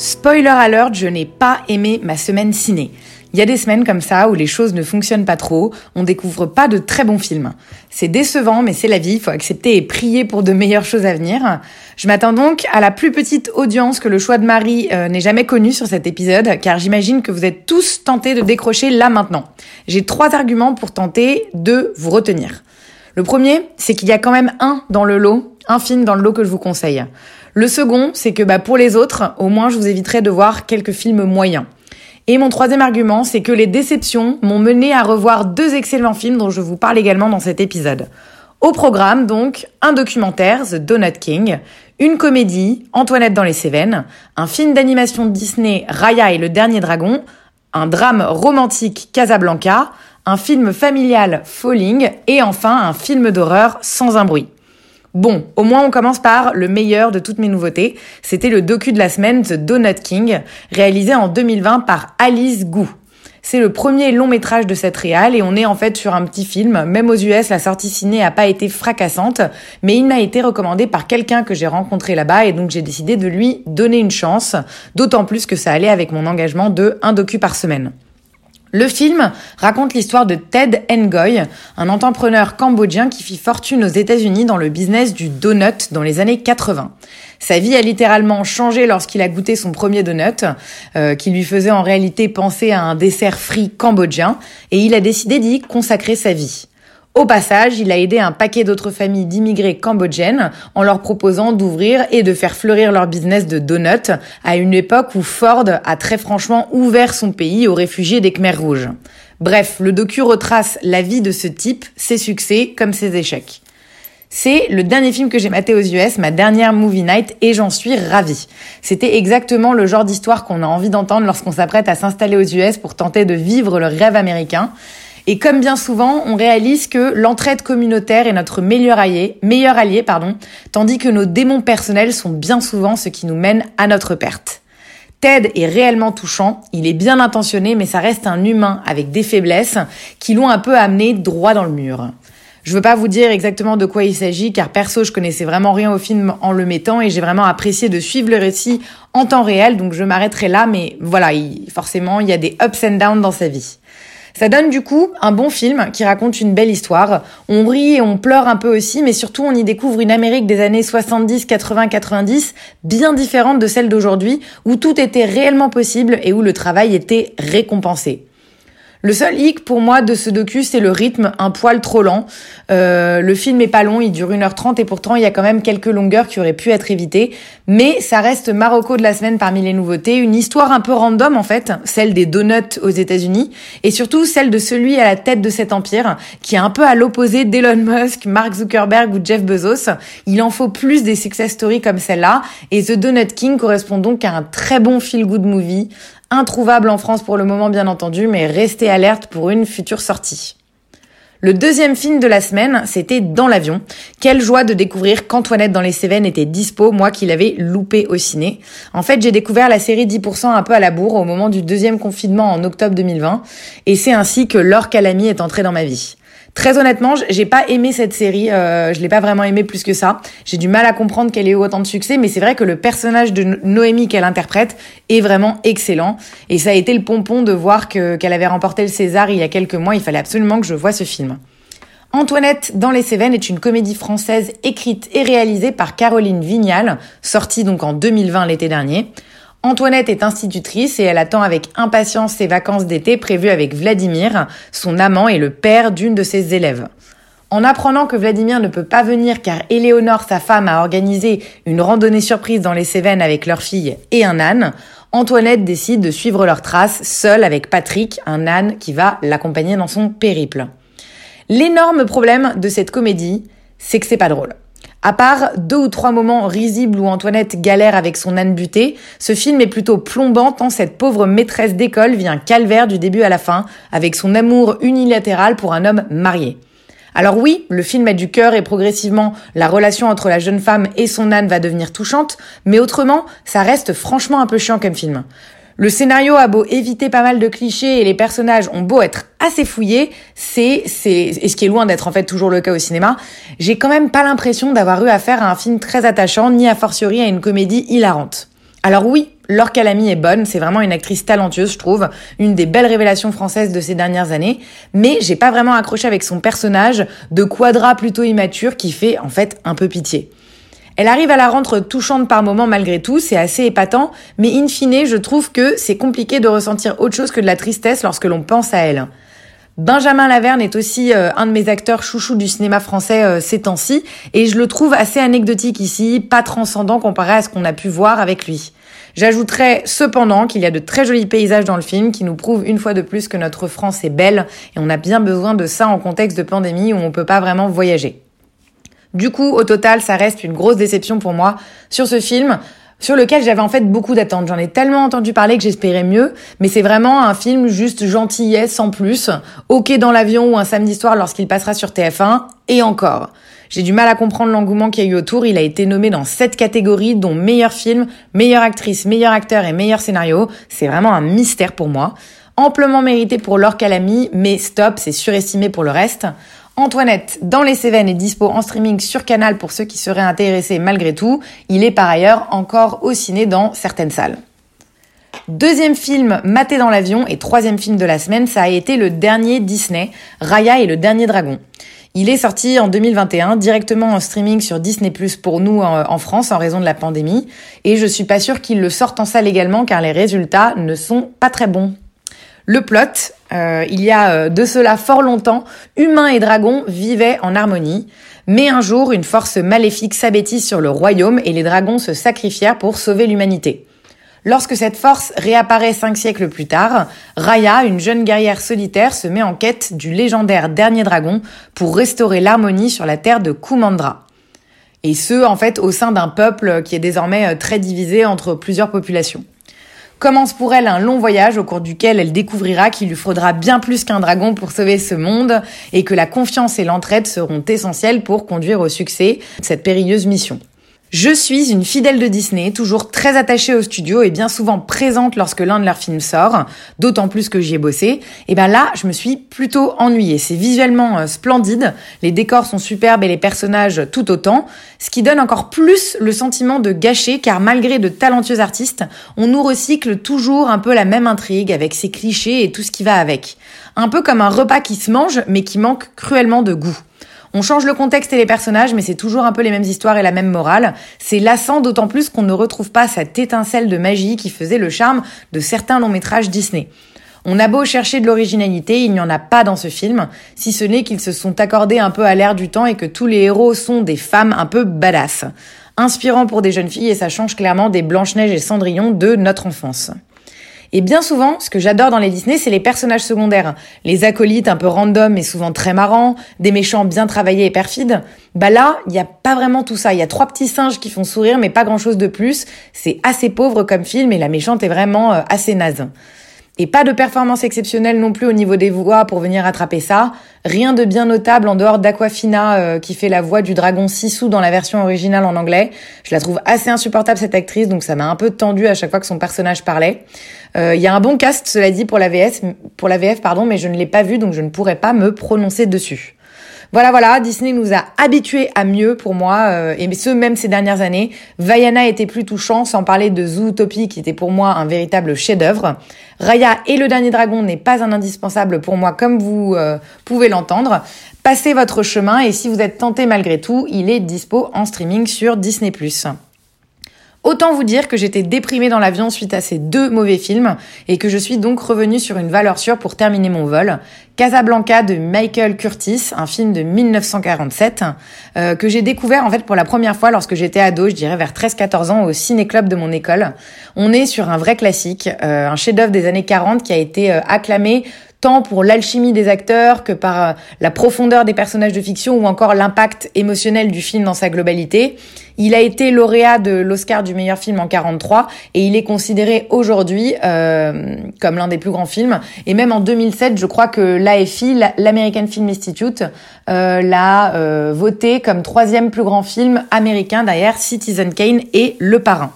Spoiler alert, je n'ai pas aimé ma semaine ciné. Il y a des semaines comme ça où les choses ne fonctionnent pas trop, on découvre pas de très bons films. C'est décevant, mais c'est la vie, il faut accepter et prier pour de meilleures choses à venir. Je m'attends donc à la plus petite audience que le choix de Marie euh, n'ait jamais connue sur cet épisode, car j'imagine que vous êtes tous tentés de décrocher là maintenant. J'ai trois arguments pour tenter de vous retenir. Le premier, c'est qu'il y a quand même un dans le lot, un film dans le lot que je vous conseille. Le second, c'est que bah, pour les autres, au moins je vous éviterai de voir quelques films moyens. Et mon troisième argument, c'est que les déceptions m'ont mené à revoir deux excellents films dont je vous parle également dans cet épisode. Au programme, donc, un documentaire, The Donut King, une comédie, Antoinette dans les Cévennes, un film d'animation Disney, Raya et le Dernier Dragon, un drame romantique, Casablanca, un film familial, Falling, et enfin un film d'horreur, Sans un bruit. Bon, au moins on commence par le meilleur de toutes mes nouveautés. C'était le docu de la semaine The Donut King, réalisé en 2020 par Alice Gu. C'est le premier long métrage de cette réal et on est en fait sur un petit film. Même aux US, la sortie ciné a pas été fracassante, mais il m'a été recommandé par quelqu'un que j'ai rencontré là-bas et donc j'ai décidé de lui donner une chance, d'autant plus que ça allait avec mon engagement de un docu par semaine. Le film raconte l'histoire de Ted Ngoy, un entrepreneur cambodgien qui fit fortune aux États-Unis dans le business du donut dans les années 80. Sa vie a littéralement changé lorsqu'il a goûté son premier donut, euh, qui lui faisait en réalité penser à un dessert frit cambodgien, et il a décidé d'y consacrer sa vie. Au passage, il a aidé un paquet d'autres familles d'immigrés cambodgiennes en leur proposant d'ouvrir et de faire fleurir leur business de donuts à une époque où Ford a très franchement ouvert son pays aux réfugiés des Khmers rouges. Bref, le docu retrace la vie de ce type, ses succès comme ses échecs. C'est le dernier film que j'ai maté aux US, ma dernière movie night, et j'en suis ravie. C'était exactement le genre d'histoire qu'on a envie d'entendre lorsqu'on s'apprête à s'installer aux US pour tenter de vivre le rêve américain. Et comme bien souvent, on réalise que l'entraide communautaire est notre meilleur allié, meilleur allié, pardon, tandis que nos démons personnels sont bien souvent ce qui nous mène à notre perte. Ted est réellement touchant, il est bien intentionné, mais ça reste un humain avec des faiblesses qui l'ont un peu amené droit dans le mur. Je veux pas vous dire exactement de quoi il s'agit, car perso, je connaissais vraiment rien au film en le mettant et j'ai vraiment apprécié de suivre le récit en temps réel, donc je m'arrêterai là, mais voilà, il, forcément, il y a des ups and downs dans sa vie. Ça donne du coup un bon film qui raconte une belle histoire. On rit et on pleure un peu aussi, mais surtout on y découvre une Amérique des années 70, 80, 90 bien différente de celle d'aujourd'hui, où tout était réellement possible et où le travail était récompensé. Le seul hic pour moi de ce docu, c'est le rythme un poil trop lent. Euh, le film est pas long, il dure 1h30 et pourtant il y a quand même quelques longueurs qui auraient pu être évitées. Mais ça reste Marocco de la semaine parmi les nouveautés, une histoire un peu random en fait, celle des donuts aux États-Unis et surtout celle de celui à la tête de cet empire qui est un peu à l'opposé d'Elon Musk, Mark Zuckerberg ou Jeff Bezos. Il en faut plus des success stories comme celle-là et The Donut King correspond donc à un très bon feel-good movie introuvable en France pour le moment bien entendu, mais restez alerte pour une future sortie. Le deuxième film de la semaine, c'était Dans l'avion. Quelle joie de découvrir qu'Antoinette dans les Cévennes était dispo, moi qui l'avais loupé au ciné. En fait, j'ai découvert la série 10% un peu à la bourre au moment du deuxième confinement en octobre 2020, et c'est ainsi que Laure Calamy est entrée dans ma vie. Très honnêtement, j'ai pas aimé cette série, euh, je l'ai pas vraiment aimé plus que ça. J'ai du mal à comprendre qu'elle ait eu autant de succès, mais c'est vrai que le personnage de Noémie qu'elle interprète est vraiment excellent. Et ça a été le pompon de voir que qu'elle avait remporté le César il y a quelques mois. Il fallait absolument que je voie ce film. Antoinette dans les Cévennes est une comédie française écrite et réalisée par Caroline Vignal, sortie donc en 2020 l'été dernier. Antoinette est institutrice et elle attend avec impatience ses vacances d'été prévues avec Vladimir, son amant et le père d'une de ses élèves. En apprenant que Vladimir ne peut pas venir car Éléonore, sa femme, a organisé une randonnée surprise dans les Cévennes avec leur fille et un âne, Antoinette décide de suivre leurs traces seule avec Patrick, un âne qui va l'accompagner dans son périple. L'énorme problème de cette comédie, c'est que c'est pas drôle. À part deux ou trois moments risibles où Antoinette galère avec son âne buté, ce film est plutôt plombant tant cette pauvre maîtresse d'école vit un calvaire du début à la fin avec son amour unilatéral pour un homme marié. Alors oui, le film a du cœur et progressivement, la relation entre la jeune femme et son âne va devenir touchante, mais autrement, ça reste franchement un peu chiant comme film. Le scénario a beau éviter pas mal de clichés et les personnages ont beau être assez fouillés, c'est, c'est, et ce qui est loin d'être en fait toujours le cas au cinéma, j'ai quand même pas l'impression d'avoir eu affaire à un film très attachant, ni a fortiori à une comédie hilarante. Alors oui, Laure Calamy est bonne, c'est vraiment une actrice talentueuse, je trouve, une des belles révélations françaises de ces dernières années, mais j'ai pas vraiment accroché avec son personnage de quadra plutôt immature qui fait en fait un peu pitié. Elle arrive à la rendre touchante par moments malgré tout, c'est assez épatant, mais in fine, je trouve que c'est compliqué de ressentir autre chose que de la tristesse lorsque l'on pense à elle. Benjamin Laverne est aussi euh, un de mes acteurs chouchous du cinéma français euh, ces temps-ci, et je le trouve assez anecdotique ici, pas transcendant comparé à ce qu'on a pu voir avec lui. J'ajouterais cependant qu'il y a de très jolis paysages dans le film qui nous prouvent une fois de plus que notre France est belle et on a bien besoin de ça en contexte de pandémie où on peut pas vraiment voyager. Du coup, au total, ça reste une grosse déception pour moi sur ce film sur lequel j'avais en fait beaucoup d'attentes. J'en ai tellement entendu parler que j'espérais mieux, mais c'est vraiment un film juste gentillet sans plus, ok dans l'avion ou un samedi soir lorsqu'il passera sur TF1, et encore. J'ai du mal à comprendre l'engouement qu'il y a eu autour. Il a été nommé dans sept catégories, dont meilleur film, meilleure actrice, meilleur acteur et meilleur scénario. C'est vraiment un mystère pour moi. Amplement mérité pour Laure Calamy, mais stop, c'est surestimé pour le reste. Antoinette, dans les Cévennes, est dispo en streaming sur Canal pour ceux qui seraient intéressés malgré tout. Il est par ailleurs encore au ciné dans certaines salles. Deuxième film maté dans l'avion et troisième film de la semaine, ça a été le dernier Disney, Raya et le dernier dragon. Il est sorti en 2021 directement en streaming sur Disney Plus pour nous en, France en raison de la pandémie et je suis pas sûre qu'il le sorte en salle également car les résultats ne sont pas très bons. Le plot, euh, il y a euh, de cela fort longtemps, humains et dragons vivaient en harmonie, mais un jour une force maléfique s'abêtise sur le royaume et les dragons se sacrifièrent pour sauver l'humanité. Lorsque cette force réapparaît cinq siècles plus tard, Raya, une jeune guerrière solitaire, se met en quête du légendaire dernier dragon pour restaurer l'harmonie sur la terre de Kumandra. Et ce, en fait, au sein d'un peuple qui est désormais euh, très divisé entre plusieurs populations. Commence pour elle un long voyage au cours duquel elle découvrira qu'il lui faudra bien plus qu'un dragon pour sauver ce monde et que la confiance et l'entraide seront essentielles pour conduire au succès cette périlleuse mission. Je suis une fidèle de Disney, toujours très attachée au studio et bien souvent présente lorsque l'un de leurs films sort, d'autant plus que j'y ai bossé. Et ben là, je me suis plutôt ennuyée. C'est visuellement euh, splendide, les décors sont superbes et les personnages tout autant, ce qui donne encore plus le sentiment de gâcher car malgré de talentueux artistes, on nous recycle toujours un peu la même intrigue avec ses clichés et tout ce qui va avec. Un peu comme un repas qui se mange mais qui manque cruellement de goût. On change le contexte et les personnages, mais c'est toujours un peu les mêmes histoires et la même morale. C'est lassant d'autant plus qu'on ne retrouve pas cette étincelle de magie qui faisait le charme de certains longs métrages Disney. On a beau chercher de l'originalité, il n'y en a pas dans ce film, si ce n'est qu'ils se sont accordés un peu à l'air du temps et que tous les héros sont des femmes un peu badass. Inspirant pour des jeunes filles et ça change clairement des Blanche-Neige et Cendrillon de notre enfance. Et bien souvent, ce que j'adore dans les Disney, c'est les personnages secondaires. Les acolytes un peu random et souvent très marrants, des méchants bien travaillés et perfides. Bah là, il n'y a pas vraiment tout ça. Il y a trois petits singes qui font sourire, mais pas grand chose de plus. C'est assez pauvre comme film et la méchante est vraiment euh, assez naze. Et pas de performance exceptionnelle non plus au niveau des voix pour venir rattraper ça. Rien de bien notable en dehors d'Aquafina euh, qui fait la voix du dragon Sissou dans la version originale en anglais. Je la trouve assez insupportable cette actrice, donc ça m'a un peu tendu à chaque fois que son personnage parlait. Euh, il y a un bon cast, cela dit, pour la VS, pour la VF, pardon, mais je ne l'ai pas vu, donc je ne pourrais pas me prononcer dessus. Voilà, voilà, Disney nous a habitués à mieux pour moi, euh, et ce même ces dernières années. Vaiana était plus touchant, sans parler de Zootopie qui était pour moi un véritable chef-d'œuvre. Raya et le dernier dragon n'est pas un indispensable pour moi, comme vous euh, pouvez l'entendre. Passez votre chemin et si vous êtes tenté malgré tout, il est dispo en streaming sur Disney+. Autant vous dire que j'étais déprimée dans l'avion suite à ces deux mauvais films et que je suis donc revenue sur une valeur sûre pour terminer mon vol. Casablanca de Michael Curtis, un film de 1947 euh, que j'ai découvert en fait pour la première fois lorsque j'étais ado, je dirais vers 13-14 ans au ciné-club de mon école. On est sur un vrai classique, euh, un chef-d'œuvre des années 40 qui a été euh, acclamé tant pour l'alchimie des acteurs que par euh, la profondeur des personnages de fiction ou encore l'impact émotionnel du film dans sa globalité. Il a été lauréat de l'Oscar du meilleur film en 43 et il est considéré aujourd'hui euh, comme l'un des plus grands films. Et même en 2007, je crois que l'AFI, l'American Film Institute, euh, l'a euh, voté comme troisième plus grand film américain derrière Citizen Kane et Le Parrain.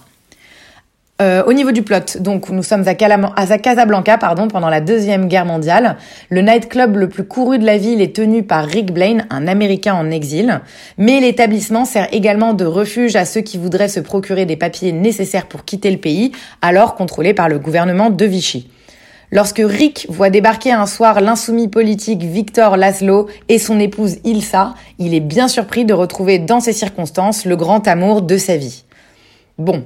Euh, au niveau du plot, donc nous sommes à, Casablanca pardon, pendant la Deuxième Guerre mondiale. Le nightclub le plus couru de la ville est tenu par Rick Blaine, un Américain en exil. Mais l'établissement sert également de refuge à ceux qui voudraient se procurer des papiers nécessaires pour quitter le pays, alors contrôlé par le gouvernement de Vichy. Lorsque Rick voit débarquer un soir l'insoumis politique Victor Laszlo et son épouse Ilsa, il est bien surpris de retrouver dans ces circonstances le grand amour de sa vie. Bon,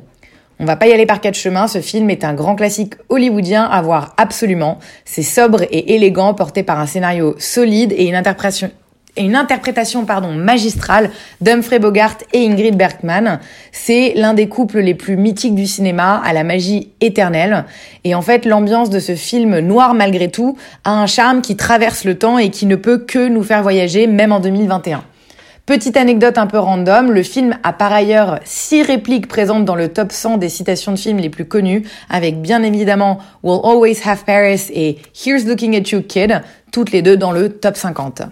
on va pas y aller par quatre chemins, ce film est un grand classique hollywoodien à voir absolument. C'est sobre et élégant, porté par un scénario solide et une interprétation pardon magistrale d'Humphrey Bogart et Ingrid Bergman. C'est l'un des couples les plus mythiques du cinéma, à la magie éternelle. Et en fait, l'ambiance de ce film noir malgré tout a un charme qui traverse le temps et qui ne peut que nous faire voyager, même en 2021. Petite anecdote un peu random, le film a par ailleurs six répliques présentes dans le top 100 des citations de films les plus connues, avec bien évidemment We'll Always Have Paris et Here's Looking at You Kid, toutes les deux dans le top 50.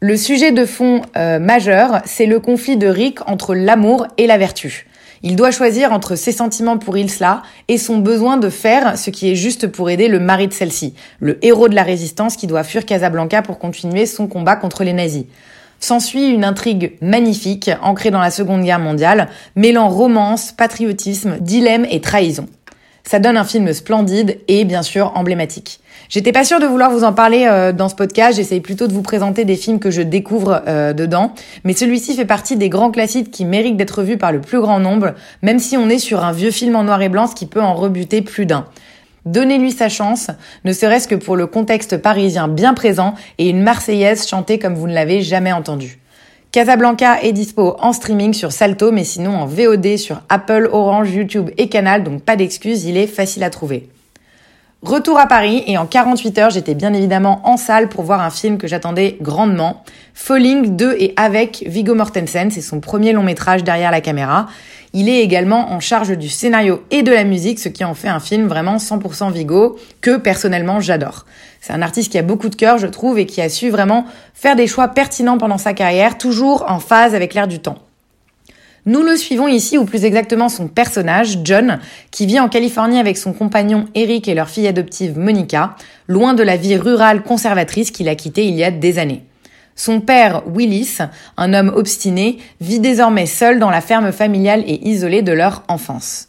Le sujet de fond euh, majeur, c'est le conflit de Rick entre l'amour et la vertu. Il doit choisir entre ses sentiments pour Ilsla et son besoin de faire ce qui est juste pour aider le mari de celle-ci, le héros de la résistance qui doit fuir Casablanca pour continuer son combat contre les nazis. S'ensuit une intrigue magnifique, ancrée dans la Seconde Guerre mondiale, mêlant romance, patriotisme, dilemme et trahison. Ça donne un film splendide et bien sûr emblématique. J'étais pas sûre de vouloir vous en parler euh, dans ce podcast, j'essaye plutôt de vous présenter des films que je découvre euh, dedans, mais celui-ci fait partie des grands classiques qui méritent d'être vus par le plus grand nombre, même si on est sur un vieux film en noir et blanc, qui peut en rebuter plus d'un. Donnez-lui sa chance, ne serait-ce que pour le contexte parisien bien présent et une Marseillaise chantée comme vous ne l'avez jamais entendue. Casablanca est dispo en streaming sur Salto, mais sinon en VOD sur Apple, Orange, YouTube et Canal, donc pas d'excuses, il est facile à trouver. Retour à Paris et en 48 heures, j'étais bien évidemment en salle pour voir un film que j'attendais grandement, Falling de et avec Viggo Mortensen, c'est son premier long métrage derrière la caméra. Il est également en charge du scénario et de la musique, ce qui en fait un film vraiment 100% Vigo, que personnellement j'adore. C'est un artiste qui a beaucoup de cœur, je trouve, et qui a su vraiment faire des choix pertinents pendant sa carrière, toujours en phase avec l'air du temps. Nous le suivons ici, ou plus exactement son personnage, John, qui vit en Californie avec son compagnon Eric et leur fille adoptive Monica, loin de la vie rurale conservatrice qu'il a quittée il y a des années. Son père, Willis, un homme obstiné, vit désormais seul dans la ferme familiale et isolé de leur enfance.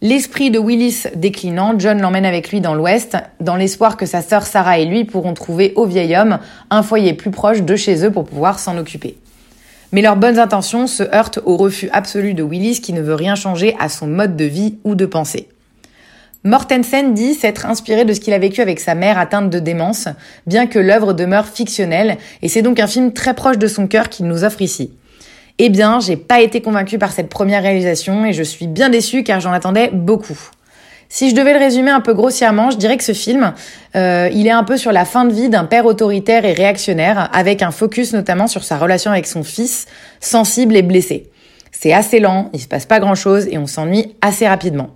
L'esprit de Willis déclinant, John l'emmène avec lui dans l'Ouest, dans l'espoir que sa sœur Sarah et lui pourront trouver au vieil homme un foyer plus proche de chez eux pour pouvoir s'en occuper. Mais leurs bonnes intentions se heurtent au refus absolu de Willis qui ne veut rien changer à son mode de vie ou de pensée. Mortensen dit s'être inspiré de ce qu'il a vécu avec sa mère atteinte de démence, bien que l'œuvre demeure fictionnelle, et c'est donc un film très proche de son cœur qu'il nous offre ici. Eh bien, j'ai pas été convaincue par cette première réalisation et je suis bien déçue car j'en attendais beaucoup. Si je devais le résumer un peu grossièrement, je dirais que ce film, euh, il est un peu sur la fin de vie d'un père autoritaire et réactionnaire, avec un focus notamment sur sa relation avec son fils, sensible et blessé. C'est assez lent, il se passe pas grand chose et on s'ennuie assez rapidement.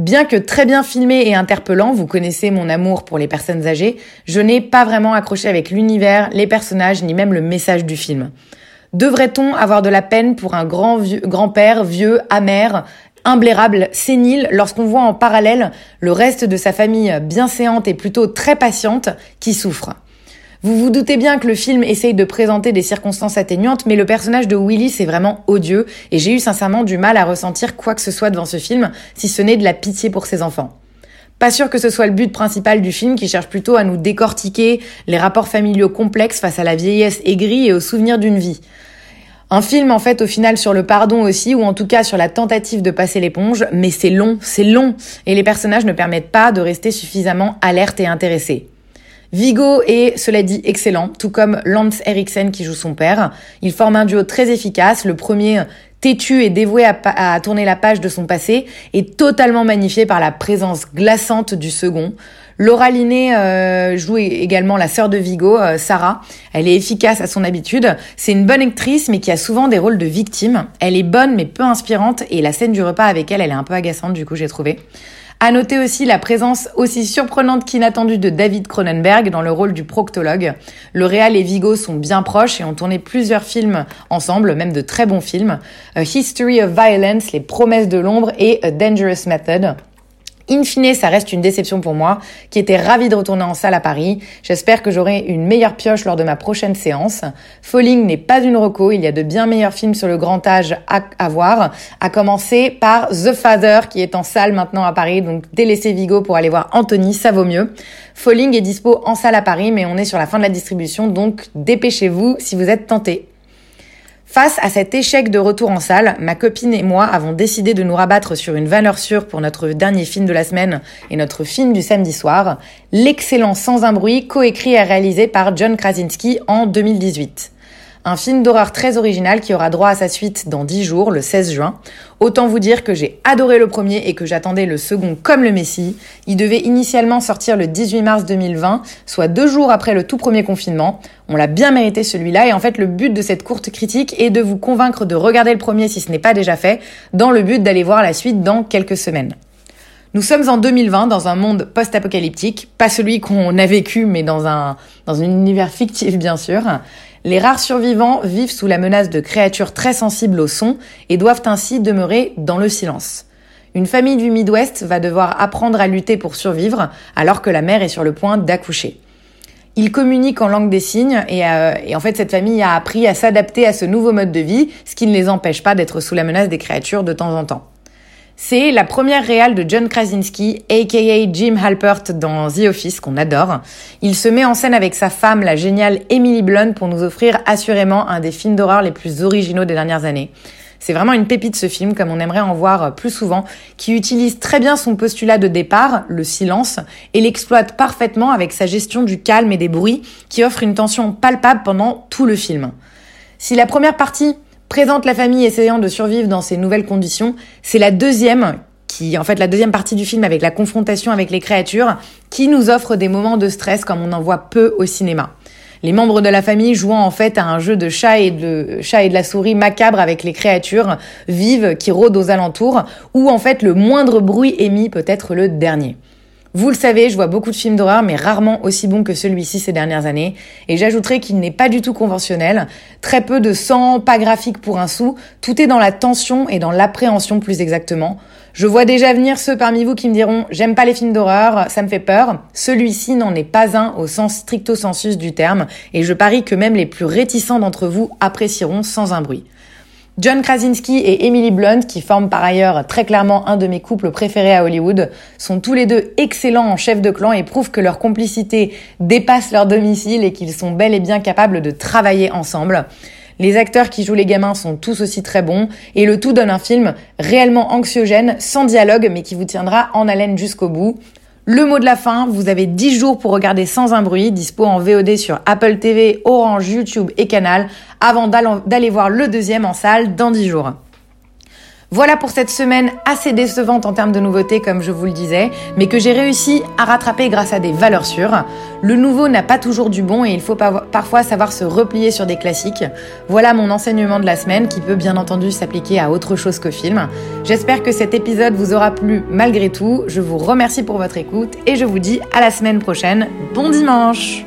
Bien que très bien filmé et interpellant, vous connaissez mon amour pour les personnes âgées, je n'ai pas vraiment accroché avec l'univers, les personnages, ni même le message du film. Devrait-on avoir de la peine pour un grand grand-père vieux, amer, imblairable, sénile, lorsqu'on voit en parallèle le reste de sa famille bienséante et plutôt très patiente qui souffre? Vous vous doutez bien que le film essaye de présenter des circonstances atténuantes, mais le personnage de Willy c'est vraiment odieux et j'ai eu sincèrement du mal à ressentir quoi que ce soit devant ce film, si ce n'est de la pitié pour ses enfants. Pas sûr que ce soit le but principal du film qui cherche plutôt à nous décortiquer les rapports familiaux complexes face à la vieillesse aigrie et aux souvenirs d'une vie. Un film en fait au final sur le pardon aussi, ou en tout cas sur la tentative de passer l'éponge, mais c'est long, c'est long, et les personnages ne permettent pas de rester suffisamment alertes et intéressés. Vigo est, cela dit, excellent, tout comme Lance Eriksen qui joue son père. Ils forment un duo très efficace. Le premier, têtu et dévoué à, tourner la page de son passé, est totalement magnifié par la présence glaçante du second. Laura Linney euh, joue également la sœur de Vigo, euh, Sarah. Elle est efficace à son habitude. C'est une bonne actrice, mais qui a souvent des rôles de victime. Elle est bonne, mais peu inspirante, et la scène du repas avec elle, elle est un peu agaçante, du coup, j'ai trouvé. À noter aussi la présence aussi surprenante qu'inattendue de David Cronenberg dans le rôle du proctologue. Le Réal et Vigo sont bien proches et ont tourné plusieurs films ensemble, même de très bons films. A History of Violence, Les Promesses de l'ombre et A Dangerous Method. In fine, ça reste une déception pour moi, qui était ravie de retourner en salle à Paris. J'espère que j'aurai une meilleure pioche lors de ma prochaine séance. Falling n'est pas une reco, il y a de bien meilleurs films sur le grand âge à, voir, à commencer par The Father, qui est en salle maintenant à Paris, donc délaissez Vigo pour aller voir Anthony, ça vaut mieux. Falling est dispo en salle à Paris, mais on est sur la fin de la distribution, donc dépêchez-vous si vous êtes tenté. Face à cet échec de retour en salle, ma copine et moi avons décidé de nous rabattre sur une valeur sûre pour notre dernier film de la semaine et notre film du samedi soir, l'excellent Sans un bruit, coécrit et réalisé par John Krasinski en 2018. Un film d'horreur très original qui aura droit à sa suite dans 10 jours, le 16 juin. Autant vous dire que j'ai adoré le premier et que j'attendais le second comme le Messie. Il devait initialement sortir le 18 mars 2020, soit deux jours après le tout premier confinement. On l'a bien mérité celui-là et en fait le but de cette courte critique est de vous convaincre de regarder le premier si ce n'est pas déjà fait, dans le but d'aller voir la suite dans quelques semaines. Nous sommes en 2020 dans un monde post-apocalyptique, pas celui qu'on a vécu mais dans un, dans un univers fictif bien sûr. Les rares survivants vivent sous la menace de créatures très sensibles au son et doivent ainsi demeurer dans le silence. Une famille du Midwest va devoir apprendre à lutter pour survivre alors que la mère est sur le point d'accoucher. Ils communiquent en langue des signes et, euh, et, en fait cette famille a appris à s'adapter à ce nouveau mode de vie, ce qui ne les empêche pas d'être sous la menace des créatures de temps en temps. C'est la première réale de John Krasinski, aka Jim Halpert dans The Office, qu'on adore. Il se met en scène avec sa femme, la géniale Emily Blunt, pour nous offrir assurément un des films d'horreur les plus originaux des dernières années. C'est vraiment une pépite ce film, comme on aimerait en voir plus souvent, qui utilise très bien son postulat de départ, le silence, et l'exploite parfaitement avec sa gestion du calme et des bruits, qui offre une tension palpable pendant tout le film. Si la première partie présente la famille essayant de survivre dans ces nouvelles conditions. C'est la deuxième qui, en fait, la deuxième partie du film avec la confrontation avec les créatures, qui nous offre des moments de stress comme on en voit peu au cinéma. Les membres de la famille jouant en fait à un jeu de chat et de chat et de la souris macabre avec les créatures vives qui rôdent aux alentours, où en fait le moindre bruit émis peut être le dernier. Vous le savez, je vois beaucoup de films d'horreur, mais rarement aussi bons que celui-ci ces dernières années. Et j'ajouterai qu'il n'est pas du tout conventionnel. Très peu de sang, pas graphique pour un sou. Tout est dans la tension et dans l'appréhension plus exactement. Je vois déjà venir ceux parmi vous qui me diront j'aime pas les films d'horreur, ça me fait peur. Celui-ci n'en est pas un au sens stricto sensus du terme. Et je parie que même les plus réticents d'entre vous apprécieront sans un bruit. John Krasinski et Emily Blunt, qui forment par ailleurs très clairement un de mes couples préférés à Hollywood, sont tous les deux excellents en chef de clan et prouvent que leur complicité dépasse leur domicile et qu'ils sont bel et bien capables de travailler ensemble. Les acteurs qui jouent les gamins sont tous aussi très bons et le tout donne un film réellement anxiogène, sans dialogue, mais qui vous tiendra en haleine jusqu'au bout. Le mot de la fin, vous avez 10 jours pour regarder sans un bruit, dispo en VOD sur Apple TV, Orange, YouTube et Canal, avant d'aller voir le deuxième en salle dans 10 jours. Voilà pour cette semaine assez décevante en termes de nouveautés, comme je vous le disais, mais que j'ai réussi à rattraper grâce à des valeurs sûres. Le nouveau n'a pas toujours du bon et il faut parfois savoir se replier sur des classiques. Voilà mon enseignement de la semaine qui peut bien entendu s'appliquer à autre chose que film. J'espère que cet épisode vous aura plu malgré tout. Je vous remercie pour votre écoute et je vous dis à la semaine prochaine. Bon dimanche